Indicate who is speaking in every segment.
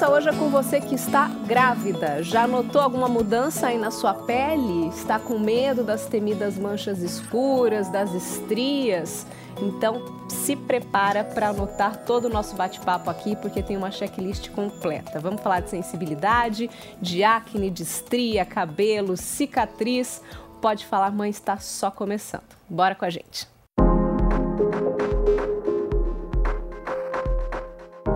Speaker 1: conversa hoje é com você que está grávida. Já notou alguma mudança aí na sua pele? Está com medo das temidas manchas escuras, das estrias? Então, se prepara para anotar todo o nosso bate-papo aqui, porque tem uma checklist completa. Vamos falar de sensibilidade, de acne, de estria, cabelo, cicatriz. Pode falar, mãe, está só começando. Bora com a gente.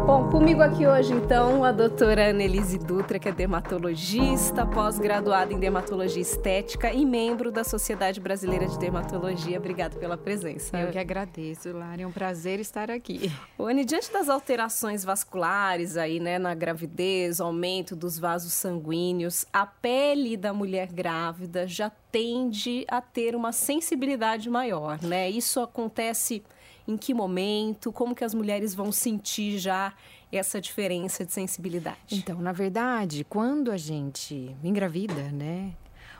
Speaker 1: Bom, comigo aqui hoje então a doutora Annelise Dutra, que é dermatologista, pós-graduada em dermatologia estética e membro da Sociedade Brasileira de Dermatologia. Obrigada pela presença.
Speaker 2: Eu que agradeço, Lara. É um prazer estar aqui.
Speaker 1: Anne, diante das alterações vasculares aí, né, na gravidez, aumento dos vasos sanguíneos, a pele da mulher grávida já tende a ter uma sensibilidade maior, né? Isso acontece em que momento, como que as mulheres vão sentir já essa diferença de sensibilidade?
Speaker 2: Então, na verdade, quando a gente engravida, né?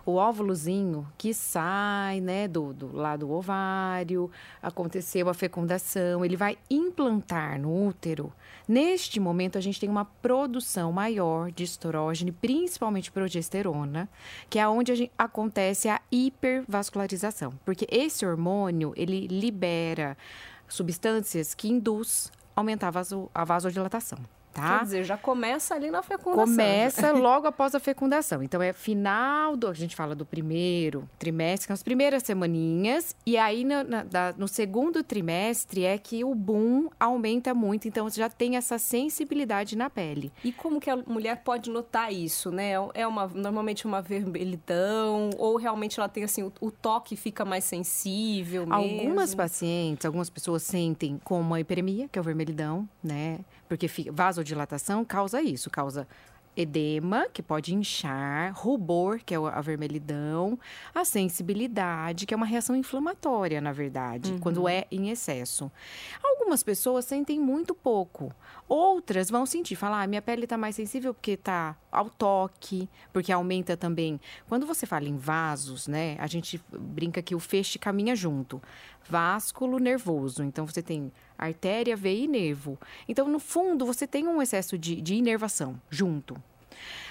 Speaker 2: O óvulozinho que sai, né, do, do lado do ovário, aconteceu a fecundação, ele vai implantar no útero. Neste momento, a gente tem uma produção maior de estrógeno, principalmente progesterona, que é onde gente, acontece a hipervascularização. Porque esse hormônio, ele libera substâncias que induz aumentar a, vaso, a vasodilatação. Tá?
Speaker 1: Quer dizer, já começa ali na fecundação.
Speaker 2: Começa logo após a fecundação. Então, é final do. A gente fala do primeiro trimestre, as primeiras semaninhas. E aí, no, na, no segundo trimestre, é que o boom aumenta muito. Então, já tem essa sensibilidade na pele.
Speaker 1: E como que a mulher pode notar isso, né? É uma, normalmente uma vermelhidão? Ou realmente ela tem, assim, o, o toque fica mais sensível mesmo?
Speaker 2: Algumas pacientes, algumas pessoas sentem como uma hiperemia, que é o vermelhidão, né? Porque vasodilatação causa isso, causa edema, que pode inchar, rubor, que é a vermelhidão, a sensibilidade, que é uma reação inflamatória, na verdade, uhum. quando é em excesso. Algumas pessoas sentem muito pouco, outras vão sentir, falar, ah, minha pele está mais sensível porque está ao toque, porque aumenta também. Quando você fala em vasos, né, a gente brinca que o feixe caminha junto. Vásculo nervoso, então você tem artéria, veia e nervo. Então, no fundo, você tem um excesso de, de inervação junto.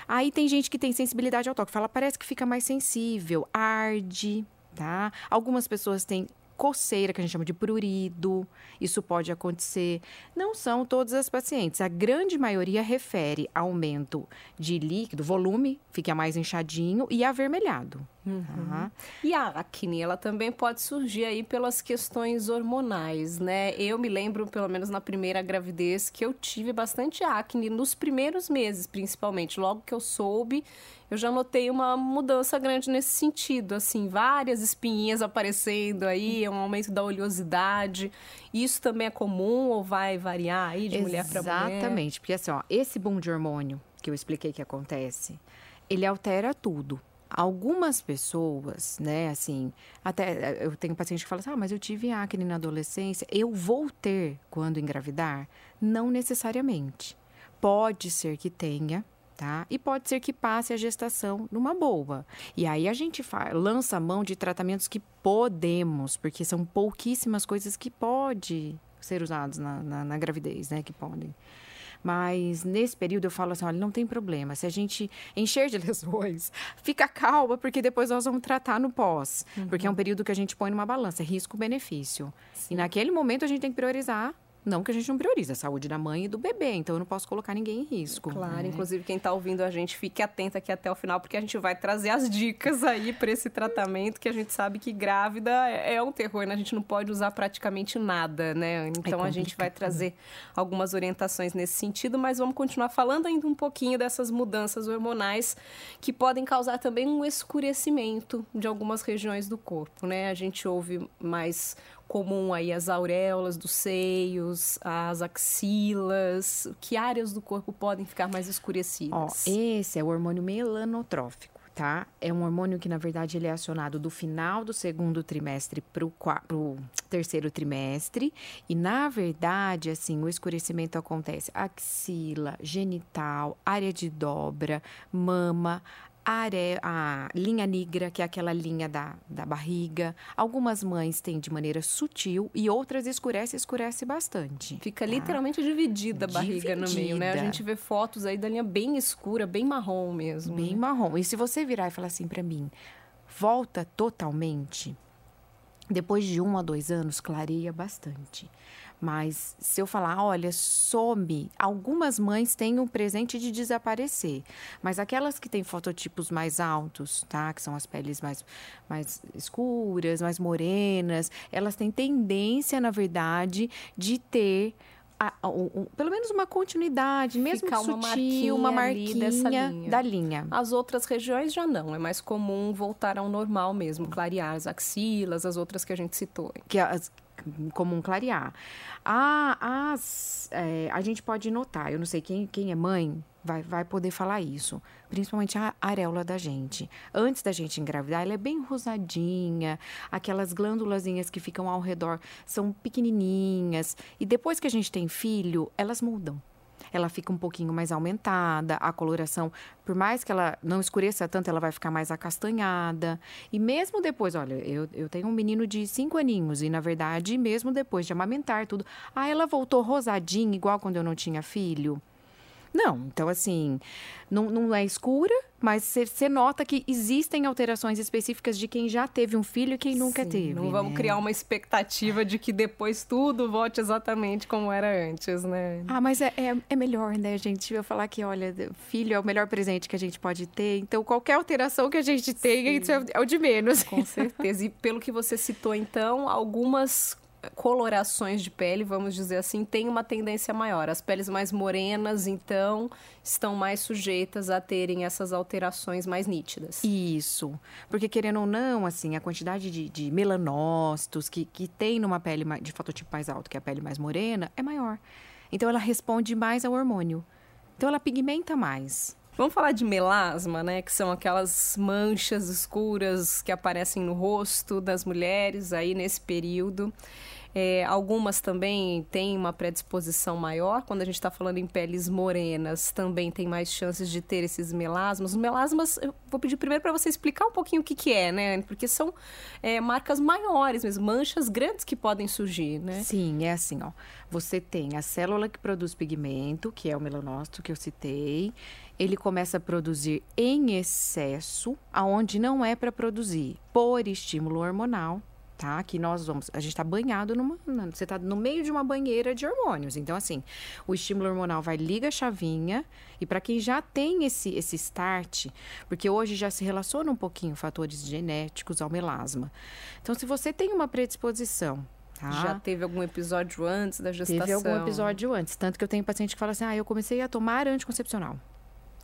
Speaker 2: Aí tem gente que tem sensibilidade ao toque, fala, parece que fica mais sensível, arde, tá? Algumas pessoas têm coceira, que a gente chama de prurido. Isso pode acontecer. Não são todas as pacientes. A grande maioria refere aumento de líquido, volume, fica mais inchadinho e avermelhado.
Speaker 1: Uhum. Tá? E a acne, ela também pode surgir aí pelas questões hormonais, né? Eu me lembro, pelo menos na primeira gravidez, que eu tive bastante acne nos primeiros meses, principalmente. Logo que eu soube, eu já notei uma mudança grande nesse sentido, assim, várias espinhas aparecendo aí, um aumento da oleosidade. Isso também é comum ou vai variar aí de mulher para mulher?
Speaker 2: Exatamente, porque assim, ó, esse boom de hormônio que eu expliquei que acontece, ele altera tudo algumas pessoas, né, assim, até eu tenho paciente que fala assim, ah, mas eu tive acne na adolescência, eu vou ter quando engravidar? Não necessariamente. Pode ser que tenha, tá? E pode ser que passe a gestação numa boa. E aí a gente lança a mão de tratamentos que podemos, porque são pouquíssimas coisas que pode ser usados na, na, na gravidez, né, que podem. Mas nesse período eu falo assim: olha, não tem problema. Se a gente encher de lesões, fica calma, porque depois nós vamos tratar no pós. Uhum. Porque é um período que a gente põe numa balança, é risco-benefício. E naquele momento a gente tem que priorizar não que a gente não priorize a saúde da mãe e do bebê, então eu não posso colocar ninguém em risco.
Speaker 1: Claro, né? inclusive quem está ouvindo a gente, fique atento aqui até o final, porque a gente vai trazer as dicas aí para esse tratamento, que a gente sabe que grávida é um terror, né? A gente não pode usar praticamente nada, né? Então é a gente vai trazer algumas orientações nesse sentido, mas vamos continuar falando ainda um pouquinho dessas mudanças hormonais que podem causar também um escurecimento de algumas regiões do corpo, né? A gente ouve mais comum aí as auréolas dos seios, as axilas, que áreas do corpo podem ficar mais escurecidas?
Speaker 2: Ó, esse é o hormônio melanotrófico. Tá? É um hormônio que, na verdade, ele é acionado do final do segundo trimestre para o terceiro trimestre. E, na verdade, assim, o escurecimento acontece axila, genital, área de dobra, mama, a, are, a linha negra, que é aquela linha da, da barriga. Algumas mães têm de maneira sutil e outras escurece, escurece bastante.
Speaker 1: Fica tá? literalmente dividida a barriga dividida. no meio, né? A gente vê fotos aí da linha bem escura, bem marrom mesmo.
Speaker 2: Bem
Speaker 1: né?
Speaker 2: marrom. E se você virar e falar assim para mim, volta totalmente, depois de um a dois anos, clareia bastante. Mas se eu falar, olha, some, algumas mães têm um presente de desaparecer. Mas aquelas que têm fototipos mais altos, tá? Que são as peles mais, mais escuras, mais morenas, elas têm tendência, na verdade, de ter a, a, um, pelo menos uma continuidade, mesmo Ficar sutil, uma marquinha, uma marquinha linha. da linha.
Speaker 1: As outras regiões já não, é mais comum voltar ao normal mesmo, clarear as axilas, as outras que a gente citou.
Speaker 2: Que as, comum clarear. Ah, as, é, a gente pode notar, eu não sei quem, quem é mãe vai, vai poder falar isso, principalmente a areola da gente. Antes da gente engravidar, ela é bem rosadinha, aquelas glândulazinhas que ficam ao redor são pequenininhas, e depois que a gente tem filho, elas mudam ela fica um pouquinho mais aumentada, a coloração, por mais que ela não escureça tanto, ela vai ficar mais acastanhada. E mesmo depois, olha, eu, eu tenho um menino de cinco aninhos, e na verdade, mesmo depois de amamentar tudo, ah, ela voltou rosadinha, igual quando eu não tinha filho. Não, então assim, não, não é escura, mas você nota que existem alterações específicas de quem já teve um filho e quem nunca
Speaker 1: Sim,
Speaker 2: teve.
Speaker 1: Não vamos
Speaker 2: né?
Speaker 1: criar uma expectativa de que depois tudo volte exatamente como era antes, né?
Speaker 2: Ah, mas é, é, é melhor, né, gente? Eu falar que, olha, filho é o melhor presente que a gente pode ter, então qualquer alteração que a gente tenha, isso é, é o de menos.
Speaker 1: Com certeza. E pelo que você citou, então, algumas colorações de pele, vamos dizer assim, tem uma tendência maior. As peles mais morenas, então, estão mais sujeitas a terem essas alterações mais nítidas.
Speaker 2: Isso. Porque, querendo ou não, assim, a quantidade de, de melanócitos que, que tem numa pele de fototipo mais alto, que é a pele mais morena, é maior. Então, ela responde mais ao hormônio. Então, ela pigmenta mais.
Speaker 1: Vamos falar de melasma, né? Que são aquelas manchas escuras que aparecem no rosto das mulheres aí nesse período. É, algumas também têm uma predisposição maior. Quando a gente está falando em peles morenas, também tem mais chances de ter esses melasmas. Os melasmas, eu vou pedir primeiro para você explicar um pouquinho o que, que é, né? Porque são é, marcas maiores mesmo, manchas grandes que podem surgir, né?
Speaker 2: Sim, é assim, ó. Você tem a célula que produz pigmento, que é o melanócito que eu citei. Ele começa a produzir em excesso, aonde não é para produzir, por estímulo hormonal tá? Que nós vamos, a gente está banhado numa, você está no meio de uma banheira de hormônios. Então assim, o estímulo hormonal vai liga a chavinha e para quem já tem esse esse start, porque hoje já se relaciona um pouquinho fatores genéticos ao melasma. Então se você tem uma predisposição Tá.
Speaker 1: Já teve algum episódio antes da gestação?
Speaker 2: Teve algum episódio antes. Tanto que eu tenho paciente que fala assim: ah, eu comecei a tomar anticoncepcional.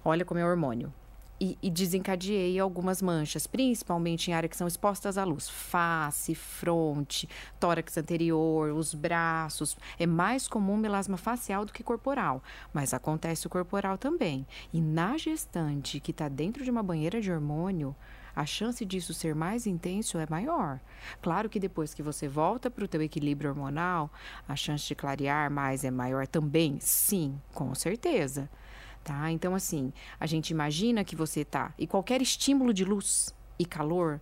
Speaker 2: Olha como é hormônio e, e, desencadeei algumas manchas, principalmente em áreas que são expostas à luz. Face, fronte, tórax anterior, os braços. É mais comum melasma facial do que corporal, mas acontece o corporal também. E na gestante que está dentro de uma banheira de hormônio, a chance disso ser mais intenso é maior. Claro que depois que você volta para o teu equilíbrio hormonal, a chance de clarear mais é maior também? Sim, com certeza tá? Então, assim, a gente imagina que você tá e qualquer estímulo de luz e calor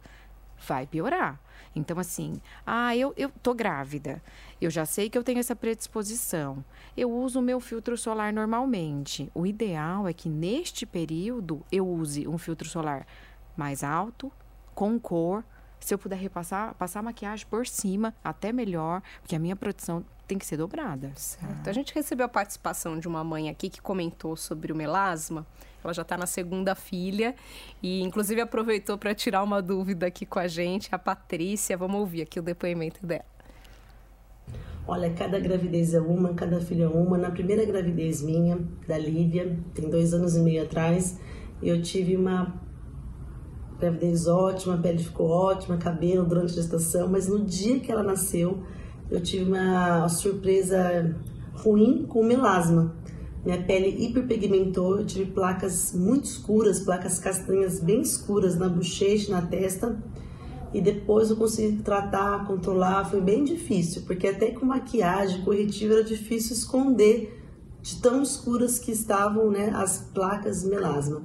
Speaker 2: vai piorar. Então, assim, ah, eu, eu tô grávida, eu já sei que eu tenho essa predisposição, eu uso o meu filtro solar normalmente. O ideal é que neste período eu use um filtro solar mais alto, com cor. Se eu puder repassar, passar maquiagem por cima, até melhor, porque a minha proteção tem que ser dobrada.
Speaker 1: Certo. A gente recebeu a participação de uma mãe aqui que comentou sobre o melasma. Ela já está na segunda filha e, inclusive, aproveitou para tirar uma dúvida aqui com a gente, a Patrícia. Vamos ouvir aqui o depoimento dela.
Speaker 3: Olha, cada gravidez é uma, cada filha é uma. Na primeira gravidez minha, da Lívia, tem dois anos e meio atrás, eu tive uma gravidez ótima, a pele ficou ótima, cabelo durante a gestação, mas no dia que ela nasceu, eu tive uma surpresa ruim com melasma. Minha pele hiperpigmentou, eu tive placas muito escuras, placas castanhas bem escuras na bochecha, na testa. E depois eu consegui tratar, controlar, foi bem difícil, porque até com maquiagem, corretivo, era difícil esconder de tão escuras que estavam né, as placas melasma.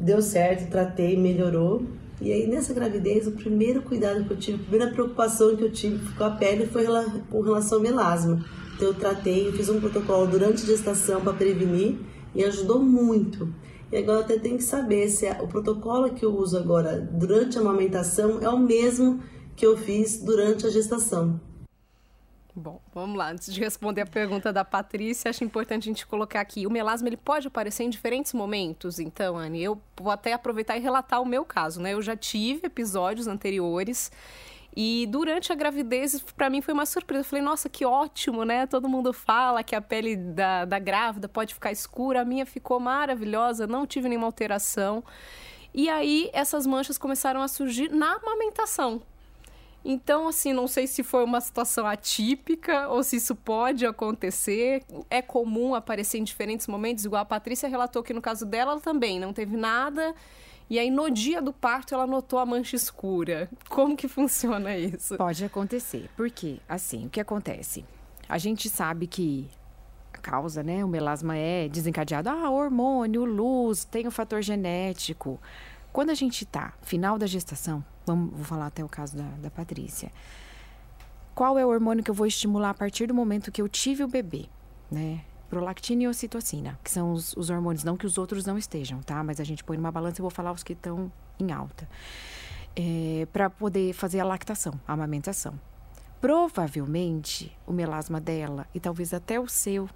Speaker 3: Deu certo, tratei, melhorou. E aí nessa gravidez, o primeiro cuidado que eu tive, a primeira preocupação que eu tive com a pele foi com relação ao melasma. Então eu tratei, fiz um protocolo durante a gestação para prevenir e ajudou muito. E agora até tenho que saber se o protocolo que eu uso agora durante a amamentação é o mesmo que eu fiz durante a gestação.
Speaker 1: Bom, vamos lá. Antes de responder a pergunta da Patrícia, acho importante a gente colocar aqui. O melasma ele pode aparecer em diferentes momentos. Então, Anne, eu vou até aproveitar e relatar o meu caso, né? Eu já tive episódios anteriores e durante a gravidez, para mim foi uma surpresa. Eu falei, nossa, que ótimo, né? Todo mundo fala que a pele da, da grávida pode ficar escura. A minha ficou maravilhosa, não tive nenhuma alteração. E aí, essas manchas começaram a surgir na amamentação. Então, assim, não sei se foi uma situação atípica ou se isso pode acontecer. É comum aparecer em diferentes momentos, igual a Patrícia relatou que no caso dela também não teve nada e aí, no dia do parto, ela notou a mancha escura. Como que funciona isso?
Speaker 2: Pode acontecer. Porque, assim, o que acontece? A gente sabe que a causa, né? O melasma é desencadeado. Ah, hormônio, luz, tem o fator genético. Quando a gente tá final da gestação, vamos, vou falar até o caso da, da Patrícia. Qual é o hormônio que eu vou estimular a partir do momento que eu tive o bebê, né? prolactina e ocitocina, que são os, os, hormônios, não que os outros não estejam, tá? Mas a gente põe numa balança e vou falar os que estão em alta. É, para poder fazer a lactação, a amamentação. Provavelmente o melasma dela e talvez até o seu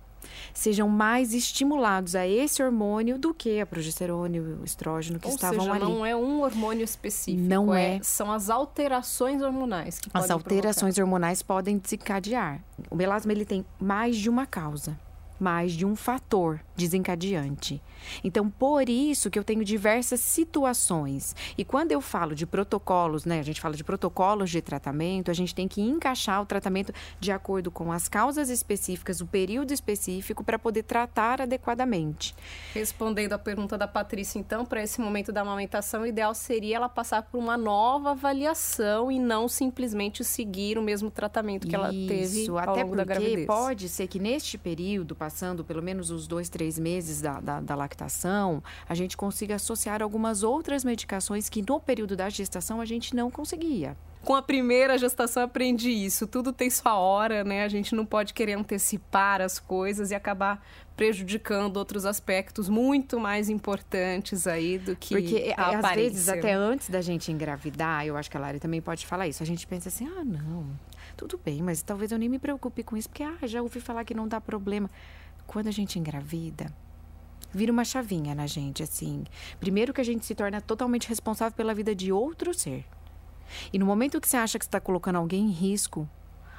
Speaker 2: sejam mais estimulados a esse hormônio do que a progesterona e o estrógeno que
Speaker 1: Ou
Speaker 2: estavam
Speaker 1: seja,
Speaker 2: ali.
Speaker 1: não é um hormônio específico.
Speaker 2: Não é.
Speaker 1: é. São as alterações hormonais que
Speaker 2: As alterações
Speaker 1: provocar.
Speaker 2: hormonais podem desencadear. O melasma ele tem mais de uma causa mais de um fator desencadeante. Então, por isso que eu tenho diversas situações. E quando eu falo de protocolos, né, a gente fala de protocolos de tratamento, a gente tem que encaixar o tratamento de acordo com as causas específicas, o período específico para poder tratar adequadamente.
Speaker 1: Respondendo a pergunta da Patrícia, então, para esse momento da amamentação, o ideal seria ela passar por uma nova avaliação e não simplesmente seguir o mesmo tratamento que ela teve ao
Speaker 2: até
Speaker 1: longo da
Speaker 2: porque
Speaker 1: gravidez.
Speaker 2: pode ser que neste período, passando pelo menos os dois, três meses da, da, da lactação, a gente consiga associar algumas outras medicações que no período da gestação a gente não conseguia.
Speaker 1: Com a primeira gestação aprendi isso. Tudo tem sua hora, né? A gente não pode querer antecipar as coisas e acabar prejudicando outros aspectos muito mais importantes aí do que
Speaker 2: Porque
Speaker 1: a
Speaker 2: às
Speaker 1: aparência.
Speaker 2: vezes até antes da gente engravidar, eu acho que a Lari também pode falar isso. A gente pensa assim: "Ah, não. Tudo bem, mas talvez eu nem me preocupe com isso, porque ah, já ouvi falar que não dá problema". Quando a gente engravida, vira uma chavinha na gente, assim. Primeiro que a gente se torna totalmente responsável pela vida de outro ser. E no momento que você acha que está colocando alguém em risco,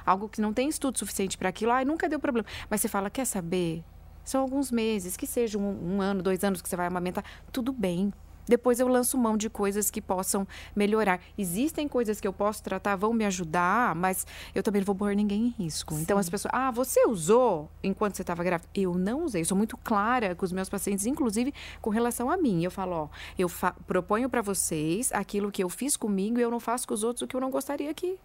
Speaker 2: algo que não tem estudo suficiente para aquilo, ah, nunca deu problema. Mas você fala, quer saber? São alguns meses, que seja um, um ano, dois anos que você vai amamentar, tudo bem. Depois eu lanço mão de coisas que possam melhorar. Existem coisas que eu posso tratar, vão me ajudar, mas eu também não vou pôr ninguém em risco. Sim. Então as pessoas, ah, você usou enquanto você estava grávida? Eu não usei. Eu sou muito clara com os meus pacientes, inclusive com relação a mim. Eu falo, ó, eu proponho para vocês aquilo que eu fiz comigo e eu não faço com os outros o que eu não gostaria que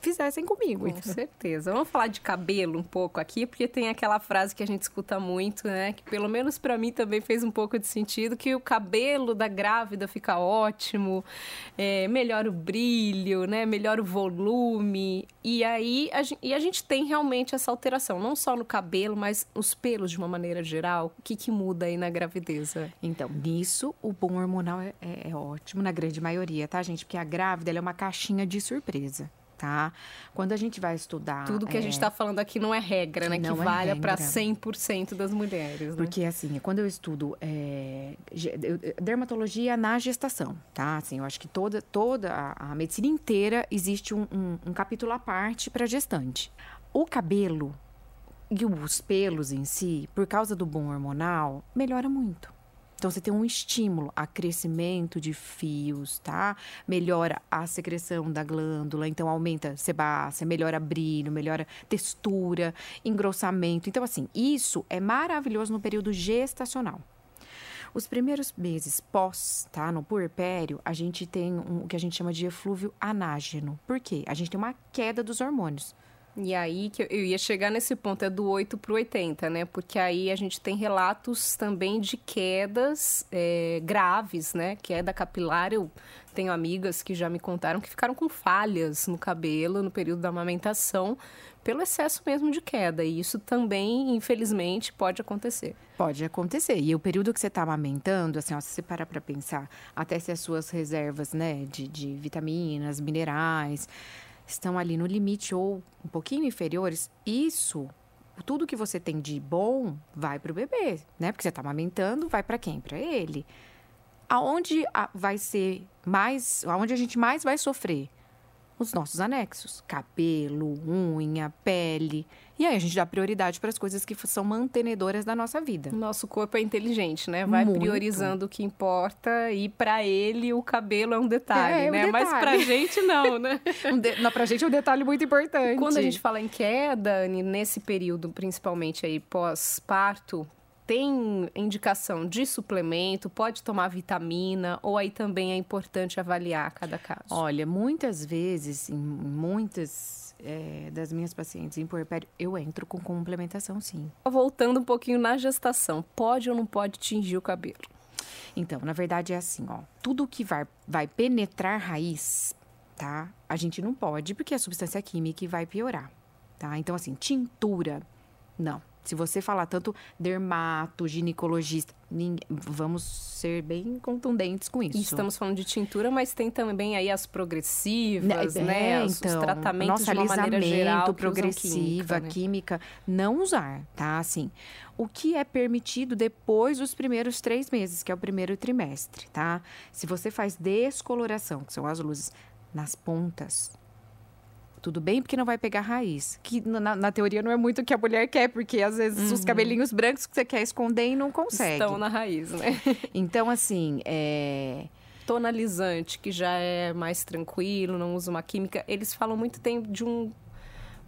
Speaker 2: fizessem comigo.
Speaker 1: Com então. certeza. Vamos falar de cabelo um pouco aqui, porque tem aquela frase que a gente escuta muito, né? Que pelo menos para mim também fez um pouco de sentido, que o cabelo da grávida fica ótimo, é, melhora o brilho, né? Melhora o volume. E aí a gente, e a gente tem realmente essa alteração, não só no cabelo, mas os pelos de uma maneira geral. O que, que muda aí na gravidez?
Speaker 2: Então, nisso, o bom hormonal é, é, é ótimo, na grande maioria, tá, gente? Porque a grávida é uma caixinha de surpresa tá? Quando a gente vai estudar...
Speaker 1: Tudo que é... a gente está falando aqui não é regra, né?
Speaker 2: Não
Speaker 1: que
Speaker 2: é
Speaker 1: valha para 100% das mulheres, né?
Speaker 2: Porque, assim, quando eu estudo é, dermatologia na gestação, tá? Assim, eu acho que toda, toda a, a medicina inteira existe um, um, um capítulo à parte para gestante. O cabelo e os pelos em si, por causa do bom hormonal, melhora muito. Então, você tem um estímulo a crescimento de fios, tá? Melhora a secreção da glândula, então aumenta sebácea, melhora brilho, melhora textura, engrossamento. Então, assim, isso é maravilhoso no período gestacional. Os primeiros meses pós, tá, no puerpério, a gente tem um, o que a gente chama de eflúvio anágeno. Por quê? A gente tem uma queda dos hormônios.
Speaker 1: E aí que eu ia chegar nesse ponto, é do 8 para o 80, né? Porque aí a gente tem relatos também de quedas é, graves, né? Queda capilar. Eu tenho amigas que já me contaram que ficaram com falhas no cabelo no período da amamentação pelo excesso mesmo de queda. E isso também, infelizmente, pode acontecer.
Speaker 2: Pode acontecer. E o período que você está amamentando, assim, ó, se você parar para pensar, até se as suas reservas, né, de, de vitaminas, minerais, estão ali no limite ou um pouquinho inferiores, isso tudo que você tem de bom vai para o bebê, né? Porque você está amamentando, vai para quem? Para ele. Aonde vai ser mais, aonde a gente mais vai sofrer? Os nossos anexos: cabelo, unha, pele. E aí a gente dá prioridade para as coisas que são mantenedoras da nossa vida.
Speaker 1: Nosso corpo é inteligente, né? Vai Muito. priorizando o que importa e para ele o cabelo é um detalhe, é, é né? Um detalhe. Mas pra gente não, né?
Speaker 2: um de... não, pra gente é um detalhe muito importante.
Speaker 1: Quando a gente fala em queda, nesse período, principalmente aí pós-parto, tem indicação de suplemento, pode tomar vitamina, ou aí também é importante avaliar cada caso?
Speaker 2: Olha, muitas vezes, em muitas é, das minhas pacientes em puerpério, eu entro com complementação, sim.
Speaker 1: Voltando um pouquinho na gestação, pode ou não pode tingir o cabelo?
Speaker 2: Então, na verdade é assim, ó. Tudo que vai, vai penetrar raiz, tá? A gente não pode, porque a substância química vai piorar, tá? Então, assim, tintura, não se você falar tanto dermato, ginecologista, vamos ser bem contundentes com isso.
Speaker 1: E estamos falando de tintura, mas tem também aí as progressivas, é, né? Os, então, os tratamentos nossa, de uma maneira geral
Speaker 2: progressiva, química, né? química, não usar, tá? Assim, o que é permitido depois dos primeiros três meses, que é o primeiro trimestre, tá? Se você faz descoloração, que são as luzes nas pontas, tudo bem porque não vai pegar raiz. Que na, na, teoria não é muito o que a mulher quer, porque às vezes uhum. os cabelinhos brancos que você quer esconder e não consegue.
Speaker 1: Estão na raiz, né?
Speaker 2: então, assim, é
Speaker 1: tonalizante, que já é mais tranquilo, não usa uma química. Eles falam muito tem de um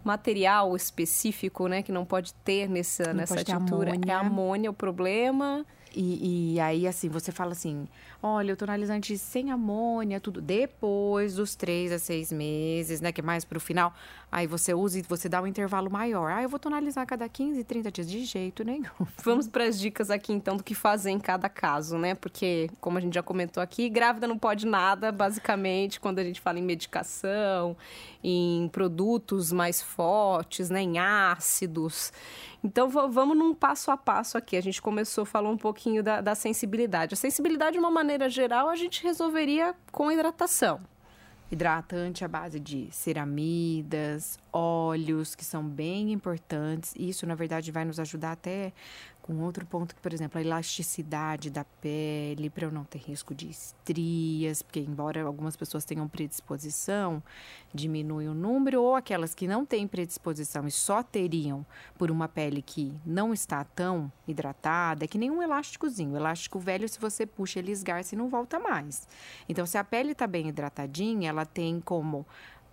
Speaker 1: material específico, né, que não pode ter nessa, não nessa tintura. Amônia. É amônia o problema.
Speaker 2: E, e, aí, assim, você fala assim: olha, o tonalizante sem amônia, tudo depois dos três a seis meses, né? Que é mais pro final. Aí você usa e você dá um intervalo maior. Ah, eu vou tonalizar a cada 15, 30 dias. De jeito nenhum.
Speaker 1: Vamos para as dicas aqui, então, do que fazer em cada caso, né? Porque, como a gente já comentou aqui, grávida não pode nada, basicamente, quando a gente fala em medicação, em produtos mais fortes, né? Em ácidos. Então, vamos num passo a passo aqui. A gente começou, falou um pouquinho da, da sensibilidade. A sensibilidade, de uma maneira geral, a gente resolveria com hidratação
Speaker 2: hidratante à base de ceramidas, óleos, que são bem importantes. Isso, na verdade, vai nos ajudar até com outro ponto que, por exemplo, a elasticidade da pele, para eu não ter risco de estrias, porque embora algumas pessoas tenham predisposição, diminui o número, ou aquelas que não têm predisposição e só teriam por uma pele que não está tão hidratada, é que nem um elásticozinho. O elástico velho, se você puxa, ele esgarça e não volta mais. Então, se a pele está bem hidratadinha, ela tem como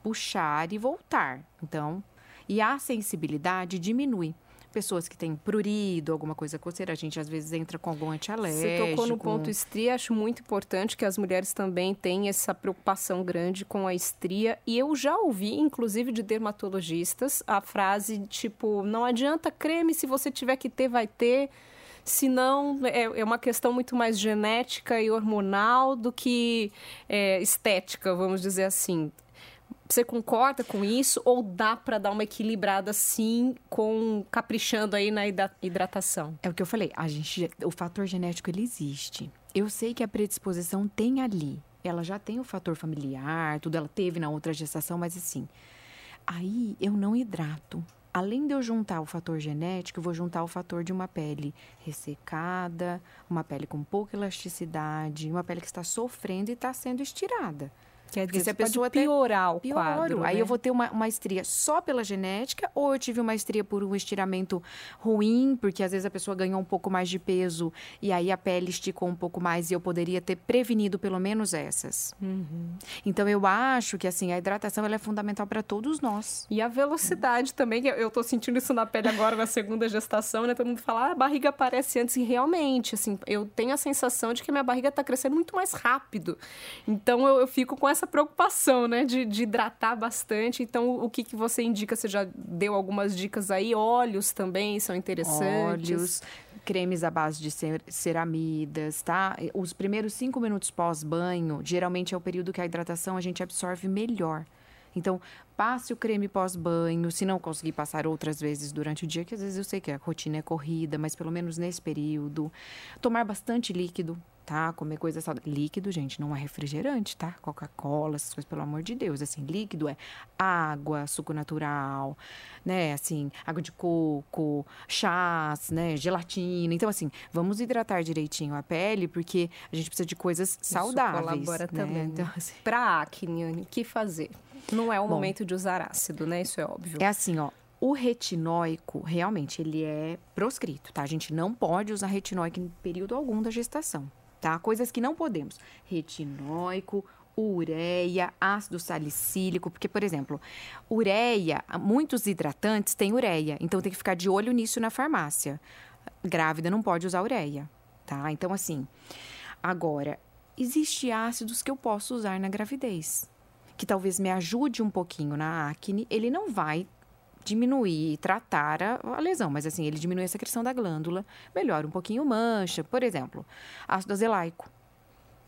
Speaker 2: puxar e voltar. Então, e a sensibilidade diminui pessoas que têm prurido, alguma coisa coceira, a gente às vezes entra com algum antialérgico.
Speaker 1: Você tocou no ponto estria, acho muito importante que as mulheres também têm essa preocupação grande com a estria. E eu já ouvi, inclusive de dermatologistas, a frase tipo: não adianta creme, se você tiver que ter, vai ter. Se não, é, é uma questão muito mais genética e hormonal do que é, estética, vamos dizer assim. Você concorda com isso ou dá para dar uma equilibrada assim, com caprichando aí na hidratação?
Speaker 2: É o que eu falei, a gente, o fator genético ele existe. Eu sei que a predisposição tem ali. Ela já tem o fator familiar, tudo ela teve na outra gestação, mas assim, aí eu não hidrato. Além de eu juntar o fator genético, eu vou juntar o fator de uma pele ressecada, uma pele com pouca elasticidade, uma pele que está sofrendo e está sendo estirada.
Speaker 1: Quer dizer, se a pessoa piorar o pioro, quadro.
Speaker 2: Aí
Speaker 1: né?
Speaker 2: eu vou ter uma, uma estria só pela genética, ou eu tive uma estria por um estiramento ruim, porque às vezes a pessoa ganhou um pouco mais de peso e aí a pele esticou um pouco mais e eu poderia ter prevenido pelo menos essas. Uhum. Então eu acho que assim a hidratação é fundamental para todos nós.
Speaker 1: E a velocidade uhum. também, eu tô sentindo isso na pele agora na segunda gestação, né? Todo mundo fala, ah, a barriga aparece antes e realmente, assim, eu tenho a sensação de que minha barriga está crescendo muito mais rápido. Então eu, eu fico com essa essa preocupação, né, de, de hidratar bastante. Então, o que, que você indica? Você já deu algumas dicas aí? Óleos também são interessantes.
Speaker 2: Cremes à base de ceramidas, tá? Os primeiros cinco minutos pós-banho, geralmente é o período que a hidratação a gente absorve melhor. Então, passe o creme pós-banho, se não conseguir passar outras vezes durante o dia, que às vezes eu sei que a rotina é corrida, mas pelo menos nesse período. Tomar bastante líquido, tá? Comer coisa saudável. Líquido, gente, não é refrigerante, tá? Coca-Cola, essas coisas, pelo amor de Deus. Assim, líquido é água, suco natural, né? Assim, água de coco, chás, né? Gelatina. Então, assim, vamos hidratar direitinho a pele, porque a gente precisa de coisas saudáveis. Isso colabora
Speaker 1: né? também. Então, assim... Pra acne, o que fazer? Não é o Bom, momento de usar ácido, né? Isso é óbvio.
Speaker 2: É assim, ó. O retinóico, realmente, ele é proscrito, tá? A gente não pode usar retinóico em período algum da gestação tá? Coisas que não podemos. Retinóico, ureia, ácido salicílico, porque, por exemplo, ureia, muitos hidratantes têm ureia, então tem que ficar de olho nisso na farmácia. Grávida não pode usar ureia, tá? Então, assim, agora, existe ácidos que eu posso usar na gravidez, que talvez me ajude um pouquinho na acne, ele não vai diminuir e tratar a, a, lesão, mas assim, ele diminui a secreção da glândula, melhora um pouquinho mancha, por exemplo, ácido azelaico.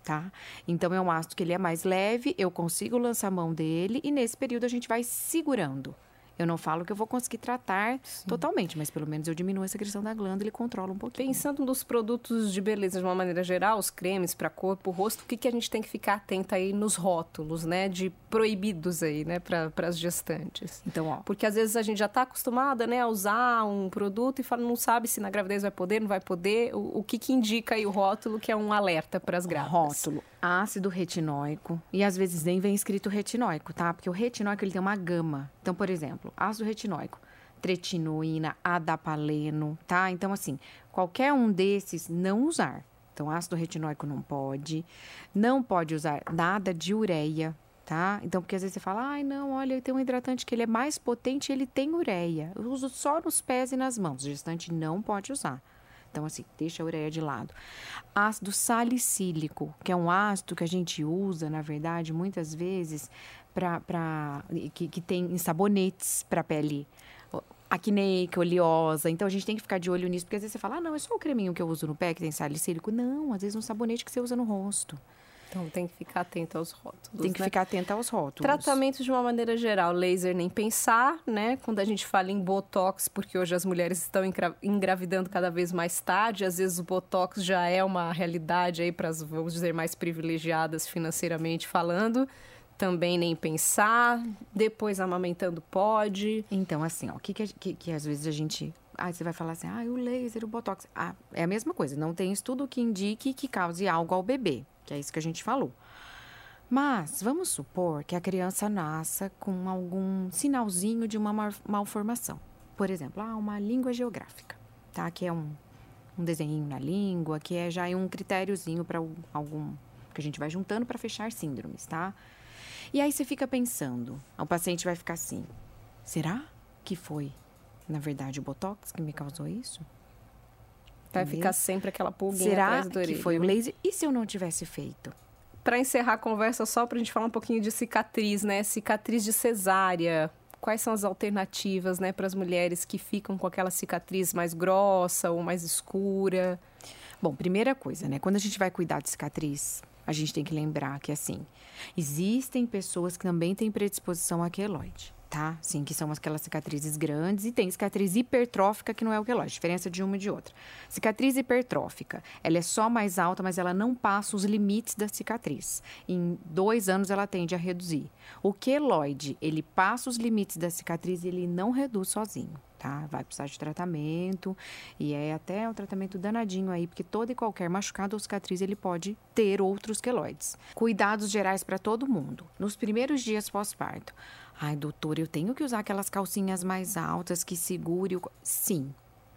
Speaker 2: Tá? Então é um ácido que ele é mais leve, eu consigo lançar a mão dele e nesse período a gente vai segurando. Eu não falo que eu vou conseguir tratar Sim. totalmente, mas pelo menos eu diminuo a secreção da glândula e controlo um pouquinho.
Speaker 1: Pensando nos produtos de beleza de uma maneira geral, os cremes para corpo, rosto, o que, que a gente tem que ficar atenta aí nos rótulos, né? De proibidos aí, né? Para as gestantes. Então, ó. Porque às vezes a gente já está acostumada, né? A usar um produto e fala, não sabe se na gravidez vai poder, não vai poder. O, o que, que indica aí o rótulo que é um alerta para as grávidas?
Speaker 2: Rótulo ácido retinóico e às vezes nem vem escrito retinóico, tá? Porque o retinóico ele tem uma gama. Então, por exemplo, ácido retinóico, tretinoína, adapaleno, tá? Então, assim, qualquer um desses não usar. Então, ácido retinóico não pode, não pode usar nada de ureia, tá? Então, porque às vezes você fala, ai, não, olha, eu tenho um hidratante que ele é mais potente ele tem ureia. Eu uso só nos pés e nas mãos. O gestante não pode usar. Então, assim, deixa a ureia de lado. Ácido salicílico, que é um ácido que a gente usa, na verdade, muitas vezes, para que, que tem em sabonetes para pele acneica, oleosa. Então a gente tem que ficar de olho nisso, porque às vezes você fala, ah, não, é só o creminho que eu uso no pé que tem salicílico. Não, às vezes um sabonete que você usa no rosto.
Speaker 1: Então tem que ficar atento aos rótulos.
Speaker 2: Tem que
Speaker 1: né?
Speaker 2: ficar atento aos rótulos.
Speaker 1: Tratamento de uma maneira geral, laser nem pensar, né? Quando a gente fala em botox, porque hoje as mulheres estão engravidando cada vez mais tarde, às vezes o botox já é uma realidade aí para as, vamos dizer, mais privilegiadas financeiramente falando. Também nem pensar, depois amamentando pode.
Speaker 2: Então, assim, ó, o que, que, que, às vezes a gente Aí você vai falar assim, ah, o laser, o botox. Ah, é a mesma coisa, não tem estudo que indique que cause algo ao bebê que é isso que a gente falou. Mas vamos supor que a criança nasça com algum sinalzinho de uma malformação. Por exemplo, ah, uma língua geográfica, tá? Que é um, um desenho na língua, que é já um critériozinho para algum que a gente vai juntando para fechar síndromes, tá? E aí você fica pensando, o paciente vai ficar assim: será que foi, na verdade, o botox que me causou isso?
Speaker 1: Vai ficar sempre aquela pulguinha
Speaker 2: Será
Speaker 1: atrás do
Speaker 2: que foi o laser? E se eu não tivesse feito?
Speaker 1: Para encerrar a conversa, só para a gente falar um pouquinho de cicatriz, né? Cicatriz de cesárea. Quais são as alternativas, né, para as mulheres que ficam com aquela cicatriz mais grossa ou mais escura?
Speaker 2: Bom, primeira coisa, né? Quando a gente vai cuidar de cicatriz, a gente tem que lembrar que, assim, existem pessoas que também têm predisposição a queloide tá? Sim, que são aquelas cicatrizes grandes e tem cicatriz hipertrófica que não é o queloide, diferença de uma e de outra. Cicatriz hipertrófica, ela é só mais alta, mas ela não passa os limites da cicatriz. Em dois anos ela tende a reduzir. O queloide, ele passa os limites da cicatriz e ele não reduz sozinho. Tá? Vai precisar de tratamento e é até um tratamento danadinho aí, porque todo e qualquer machucado ou cicatriz ele pode ter outros queloides. Cuidados gerais para todo mundo. Nos primeiros dias pós-parto, Ai, doutor, eu tenho que usar aquelas calcinhas mais altas que segure o. Sim.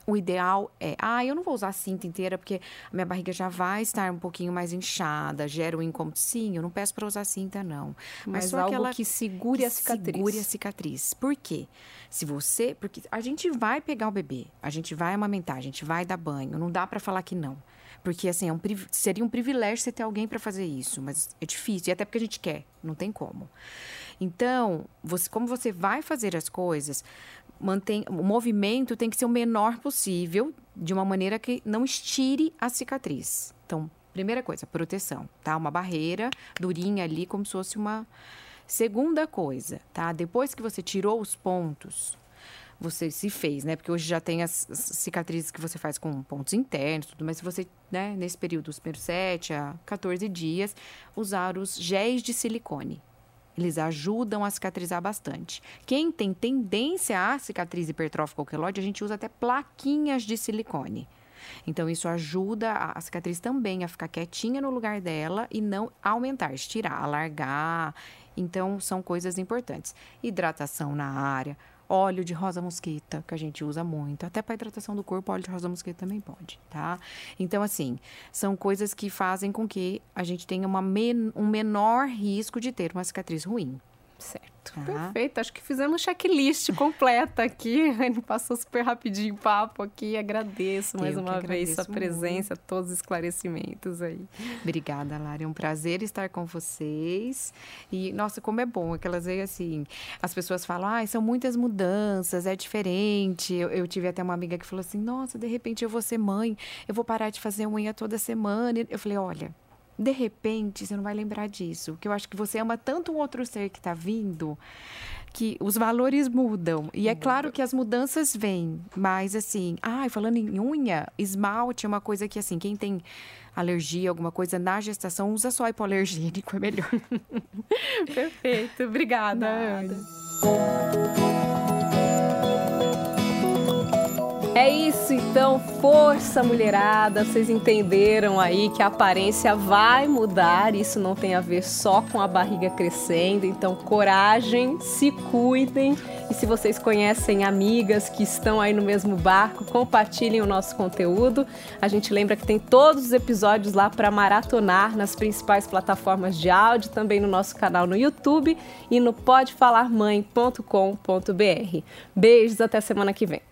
Speaker 2: O ideal é, ah, eu não vou usar a cinta inteira porque a minha barriga já vai estar um pouquinho mais inchada, gera um incômodo. Sim, eu não peço para usar cinta, não.
Speaker 1: Mas, Mas só algo aquela que segure que a cicatriz.
Speaker 2: Segure a cicatriz. Por quê? Se você. Porque a gente vai pegar o bebê, a gente vai amamentar, a gente vai dar banho, não dá para falar que não. Porque, assim, é um, seria um privilégio você ter alguém para fazer isso, mas é difícil, e até porque a gente quer, não tem como. Então, você, como você vai fazer as coisas, mantém, o movimento tem que ser o menor possível, de uma maneira que não estire a cicatriz. Então, primeira coisa, proteção, tá? Uma barreira durinha ali, como se fosse uma. Segunda coisa, tá? Depois que você tirou os pontos, você se fez, né? Porque hoje já tem as, as cicatrizes que você faz com pontos internos, tudo, mas se você, né, nesse período, dos primeiros 7 a 14 dias, usar os géis de silicone, eles ajudam a cicatrizar bastante. Quem tem tendência à cicatriz hipertrófica ou queloide, a gente usa até plaquinhas de silicone. Então, isso ajuda a cicatriz também a ficar quietinha no lugar dela e não aumentar, estirar, alargar. Então, são coisas importantes. Hidratação na área, óleo de rosa mosquita, que a gente usa muito. Até para hidratação do corpo, óleo de rosa mosquita também pode, tá? Então, assim, são coisas que fazem com que a gente tenha men um menor risco de ter uma cicatriz ruim.
Speaker 1: Certo. Tá. Perfeito. Acho que fizemos checklist completa aqui. Ele passou super rapidinho o papo aqui. Agradeço mais Eu uma vez sua presença, muito. todos os esclarecimentos aí.
Speaker 2: Obrigada, Lara. É um prazer estar com vocês. E, nossa, como é bom aquelas vezes assim. As pessoas falam, ah, são muitas mudanças, é diferente. Eu, eu tive até uma amiga que falou assim: nossa, de repente eu vou ser mãe, eu vou parar de fazer unha toda semana. Eu falei, olha de repente você não vai lembrar disso. Que eu acho que você ama tanto um outro ser que está vindo que os valores mudam. E é claro que as mudanças vêm, mas assim, ai, ah, falando em unha, esmalte é uma coisa que assim, quem tem alergia, alguma coisa na gestação, usa só hipoalergênico, é melhor.
Speaker 1: Perfeito, obrigada. Nada. É isso, então, força mulherada. Vocês entenderam aí que a aparência vai mudar. Isso não tem a ver só com a barriga crescendo. Então, coragem, se cuidem. E se vocês conhecem amigas que estão aí no mesmo barco, compartilhem o nosso conteúdo. A gente lembra que tem todos os episódios lá para maratonar nas principais plataformas de áudio, também no nosso canal no YouTube e no podefalarmãe.com.br. Beijos, até semana que vem.